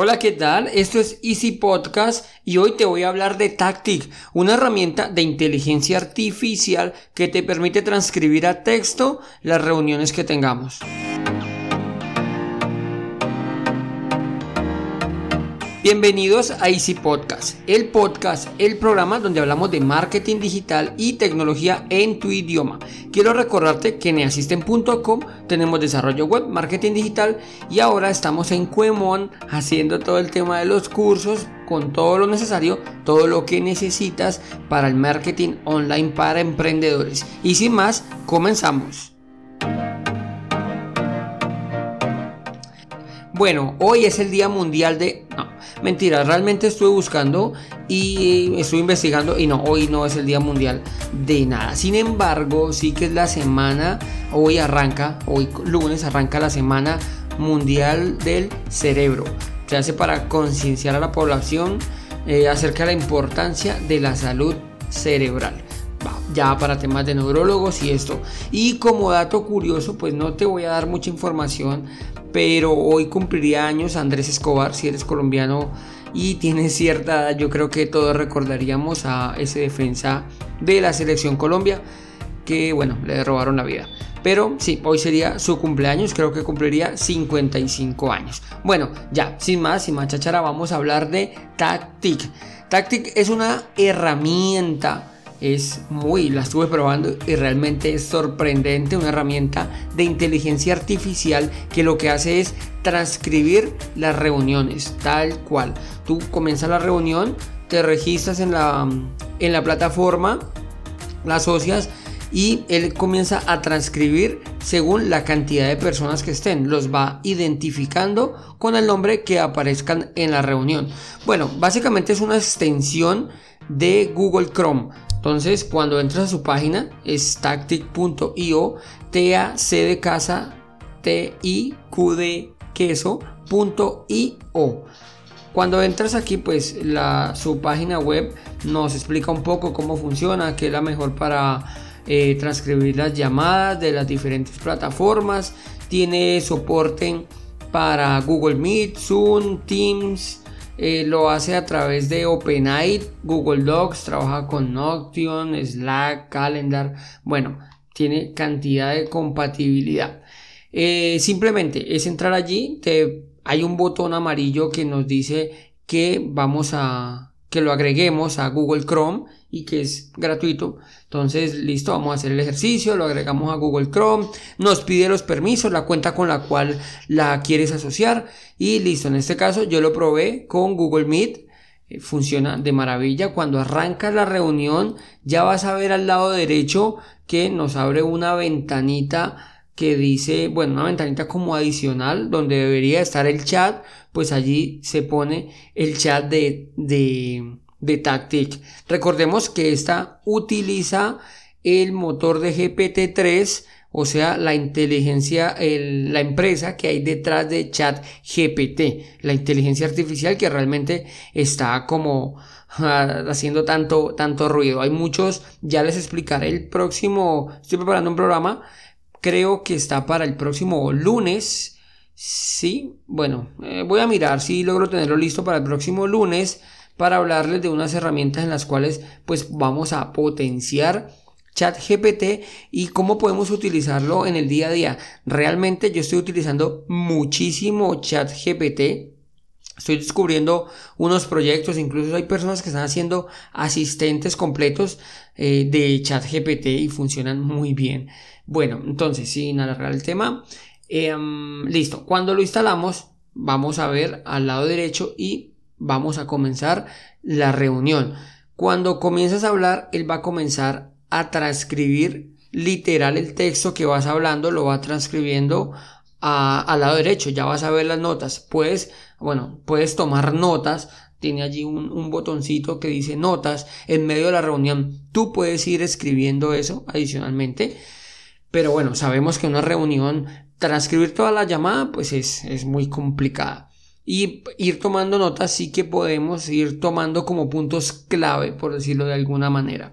Hola, ¿qué tal? Esto es Easy Podcast y hoy te voy a hablar de Tactic, una herramienta de inteligencia artificial que te permite transcribir a texto las reuniones que tengamos. Bienvenidos a Easy Podcast, el podcast, el programa donde hablamos de marketing digital y tecnología en tu idioma. Quiero recordarte que en tenemos desarrollo web, marketing digital y ahora estamos en Cuemon haciendo todo el tema de los cursos con todo lo necesario, todo lo que necesitas para el marketing online para emprendedores. Y sin más, comenzamos. Bueno, hoy es el Día Mundial de... Mentira, realmente estuve buscando y estuve investigando y no, hoy no es el Día Mundial de nada. Sin embargo, sí que es la semana, hoy arranca, hoy lunes arranca la Semana Mundial del Cerebro. Se hace para concienciar a la población eh, acerca de la importancia de la salud cerebral ya para temas de neurólogos y esto. Y como dato curioso, pues no te voy a dar mucha información, pero hoy cumpliría años Andrés Escobar, si eres colombiano y tienes cierta edad, yo creo que todos recordaríamos a ese defensa de la selección Colombia, que bueno, le robaron la vida. Pero sí, hoy sería su cumpleaños, creo que cumpliría 55 años. Bueno, ya, sin más, sin más chachara, vamos a hablar de Tactic. Tactic es una herramienta es muy, la estuve probando y realmente es sorprendente, una herramienta de inteligencia artificial que lo que hace es transcribir las reuniones, tal cual. Tú comienzas la reunión, te registras en la, en la plataforma, la asocias y él comienza a transcribir según la cantidad de personas que estén. Los va identificando con el nombre que aparezcan en la reunión. Bueno, básicamente es una extensión de Google Chrome. Entonces, cuando entras a su página, es tactic.io, T-A-C de casa, T-I-Q de queso.io. Cuando entras aquí, pues la, su página web nos explica un poco cómo funciona, qué es la mejor para eh, transcribir las llamadas de las diferentes plataformas. Tiene soporte para Google Meet, Zoom, Teams, eh, lo hace a través de OpenAI, Google Docs, trabaja con Notion, Slack, Calendar. Bueno, tiene cantidad de compatibilidad. Eh, simplemente es entrar allí, te, hay un botón amarillo que nos dice que vamos a que lo agreguemos a Google Chrome y que es gratuito. Entonces, listo, vamos a hacer el ejercicio, lo agregamos a Google Chrome, nos pide los permisos, la cuenta con la cual la quieres asociar y listo. En este caso yo lo probé con Google Meet. Eh, funciona de maravilla. Cuando arranca la reunión, ya vas a ver al lado derecho que nos abre una ventanita que dice, bueno, una ventanita como adicional donde debería estar el chat, pues allí se pone el chat de, de, de Tactic. Recordemos que esta utiliza el motor de GPT-3, o sea, la inteligencia, la empresa que hay detrás de Chat GPT, la inteligencia artificial que realmente está como ah, haciendo tanto, tanto ruido. Hay muchos, ya les explicaré el próximo, estoy preparando un programa, creo que está para el próximo lunes. Sí, bueno, eh, voy a mirar si logro tenerlo listo para el próximo lunes para hablarles de unas herramientas en las cuales pues vamos a potenciar ChatGPT y cómo podemos utilizarlo en el día a día. Realmente yo estoy utilizando muchísimo ChatGPT. Estoy descubriendo unos proyectos, incluso hay personas que están haciendo asistentes completos eh, de ChatGPT y funcionan muy bien. Bueno, entonces, sin alargar el tema, em, listo. Cuando lo instalamos, vamos a ver al lado derecho y vamos a comenzar la reunión. Cuando comienzas a hablar, él va a comenzar a transcribir literal el texto que vas hablando, lo va transcribiendo al lado derecho, ya vas a ver las notas. Puedes, bueno, puedes tomar notas, tiene allí un, un, botoncito que dice notas en medio de la reunión. Tú puedes ir escribiendo eso adicionalmente. Pero bueno, sabemos que una reunión, transcribir toda la llamada, pues es, es muy complicada y ir tomando notas sí que podemos ir tomando como puntos clave, por decirlo de alguna manera.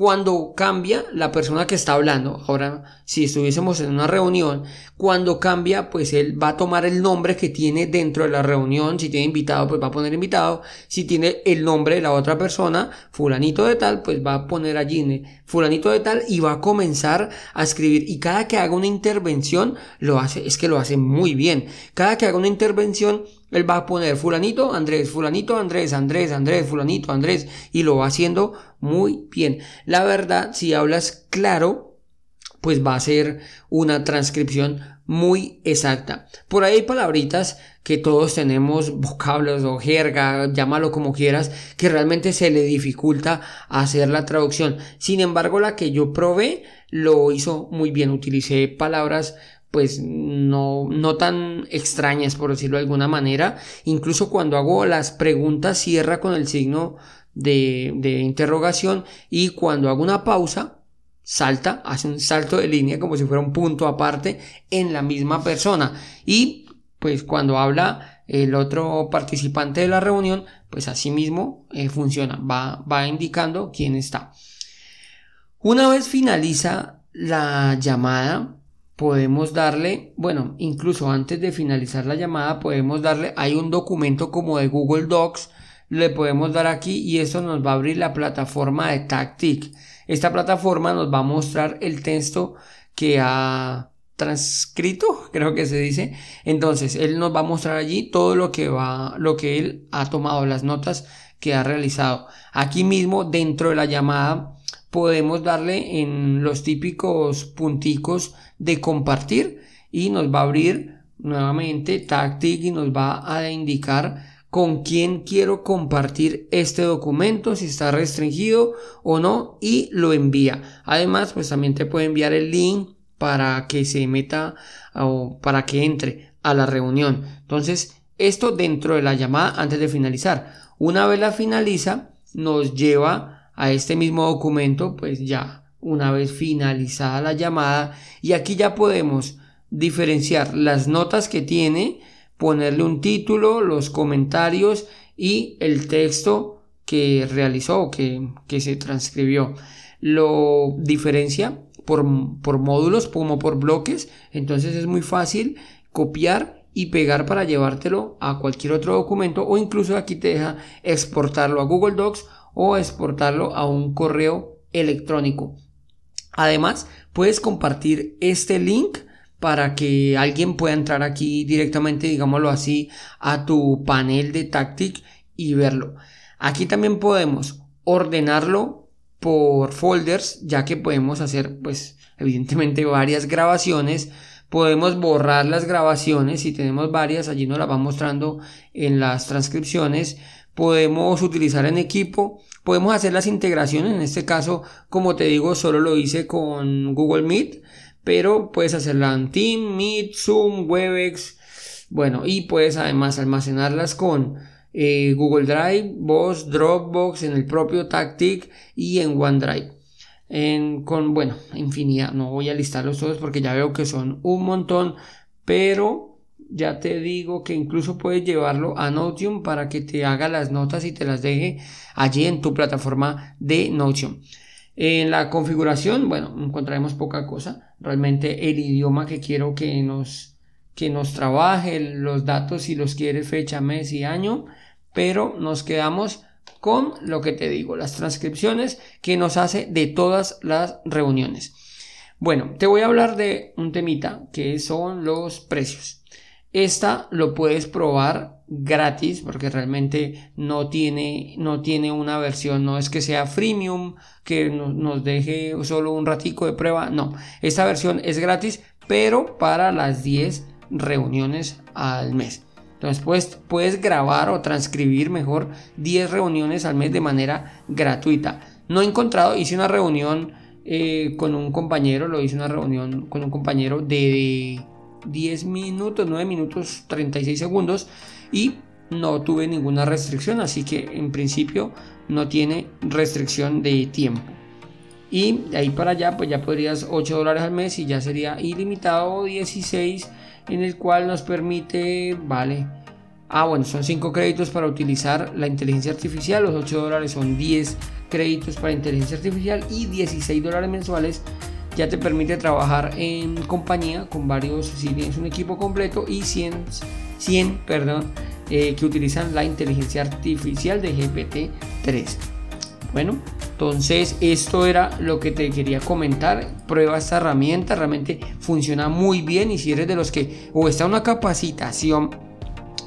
Cuando cambia la persona que está hablando. Ahora, si estuviésemos en una reunión, cuando cambia, pues él va a tomar el nombre que tiene dentro de la reunión. Si tiene invitado, pues va a poner invitado. Si tiene el nombre de la otra persona, fulanito de tal, pues va a poner allí fulanito de tal y va a comenzar a escribir. Y cada que haga una intervención, lo hace, es que lo hace muy bien. Cada que haga una intervención, él va a poner fulanito, Andrés, fulanito, Andrés, Andrés, Andrés, fulanito, Andrés, y lo va haciendo muy bien. La verdad, si hablas claro, pues va a ser una transcripción muy exacta. Por ahí hay palabritas que todos tenemos, vocablos o jerga, llámalo como quieras, que realmente se le dificulta hacer la traducción. Sin embargo, la que yo probé lo hizo muy bien. Utilicé palabras pues no, no tan extrañas por decirlo de alguna manera. Incluso cuando hago las preguntas cierra con el signo de, de interrogación y cuando hago una pausa salta, hace un salto de línea como si fuera un punto aparte en la misma persona. Y pues cuando habla el otro participante de la reunión, pues así mismo eh, funciona, va, va indicando quién está. Una vez finaliza la llamada, podemos darle, bueno, incluso antes de finalizar la llamada, podemos darle, hay un documento como de Google Docs, le podemos dar aquí y esto nos va a abrir la plataforma de Tactic. Esta plataforma nos va a mostrar el texto que ha transcrito, creo que se dice. Entonces, él nos va a mostrar allí todo lo que va, lo que él ha tomado, las notas que ha realizado. Aquí mismo, dentro de la llamada, podemos darle en los típicos punticos de compartir y nos va a abrir nuevamente Tactic y nos va a indicar con quién quiero compartir este documento, si está restringido o no y lo envía. Además, pues también te puede enviar el link para que se meta o para que entre a la reunión. Entonces, esto dentro de la llamada antes de finalizar. Una vez la finaliza, nos lleva a este mismo documento, pues ya una vez finalizada la llamada y aquí ya podemos diferenciar las notas que tiene, ponerle un título, los comentarios y el texto que realizó, que, que se transcribió. Lo diferencia por, por módulos como por bloques, entonces es muy fácil copiar y pegar para llevártelo a cualquier otro documento o incluso aquí te deja exportarlo a Google Docs o exportarlo a un correo electrónico. Además, puedes compartir este link para que alguien pueda entrar aquí directamente, digámoslo así, a tu panel de Tactic y verlo. Aquí también podemos ordenarlo por folders, ya que podemos hacer, pues, evidentemente varias grabaciones. Podemos borrar las grabaciones si tenemos varias, allí nos las va mostrando en las transcripciones podemos utilizar en equipo, podemos hacer las integraciones, en este caso, como te digo, solo lo hice con Google Meet, pero puedes hacerla en Team, Meet, Zoom, Webex, bueno, y puedes además almacenarlas con eh, Google Drive, Boss, Dropbox, en el propio Tactic y en OneDrive. En, con, bueno, infinidad, no voy a listarlos todos porque ya veo que son un montón, pero ya te digo que incluso puedes llevarlo a Notion para que te haga las notas y te las deje allí en tu plataforma de Notion. En la configuración, bueno, encontraremos poca cosa. Realmente el idioma que quiero que nos, que nos trabaje, los datos si los quieres fecha, mes y año, pero nos quedamos con lo que te digo, las transcripciones que nos hace de todas las reuniones. Bueno, te voy a hablar de un temita que son los precios. Esta lo puedes probar gratis porque realmente no tiene, no tiene una versión, no es que sea freemium, que nos deje solo un ratico de prueba, no, esta versión es gratis, pero para las 10 reuniones al mes. Entonces puedes, puedes grabar o transcribir mejor 10 reuniones al mes de manera gratuita. No he encontrado, hice una reunión eh, con un compañero, lo hice una reunión con un compañero de 10 minutos, 9 minutos 36 segundos y no tuve ninguna restricción, así que en principio no tiene restricción de tiempo. Y de ahí para allá, pues ya podrías 8 dólares al mes y ya sería ilimitado 16, en el cual nos permite, vale, Ah, bueno, son 5 créditos para utilizar la inteligencia artificial, los 8 dólares son 10 créditos para inteligencia artificial y 16 dólares mensuales ya te permite trabajar en compañía con varios, si tienes un equipo completo y 100, 100 perdón, eh, que utilizan la inteligencia artificial de GPT-3. Bueno, entonces esto era lo que te quería comentar. Prueba esta herramienta, realmente funciona muy bien y si eres de los que o está una capacitación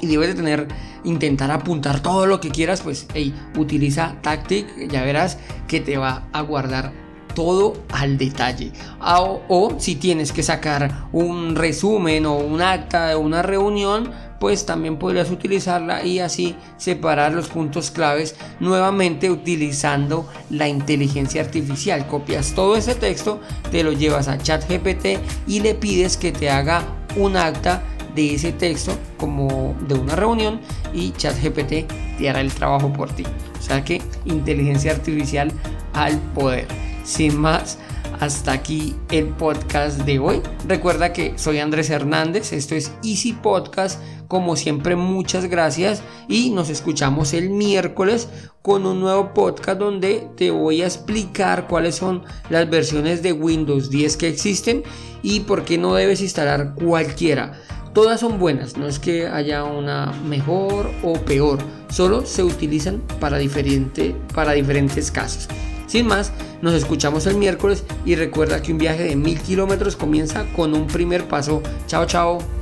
y debes de tener, intentar apuntar todo lo que quieras, pues hey, utiliza Tactic, ya verás que te va a guardar todo al detalle. Ah, o, si tienes que sacar un resumen o un acta de una reunión, pues también podrías utilizarla y así separar los puntos claves nuevamente utilizando la inteligencia artificial. Copias todo ese texto, te lo llevas a ChatGPT y le pides que te haga un acta de ese texto como de una reunión y ChatGPT te hará el trabajo por ti. O sea que inteligencia artificial al poder. Sin más, hasta aquí el podcast de hoy. Recuerda que soy Andrés Hernández, esto es Easy Podcast. Como siempre, muchas gracias y nos escuchamos el miércoles con un nuevo podcast donde te voy a explicar cuáles son las versiones de Windows 10 que existen y por qué no debes instalar cualquiera. Todas son buenas, no es que haya una mejor o peor, solo se utilizan para, diferente, para diferentes casos. Sin más, nos escuchamos el miércoles y recuerda que un viaje de mil kilómetros comienza con un primer paso. Chao, chao.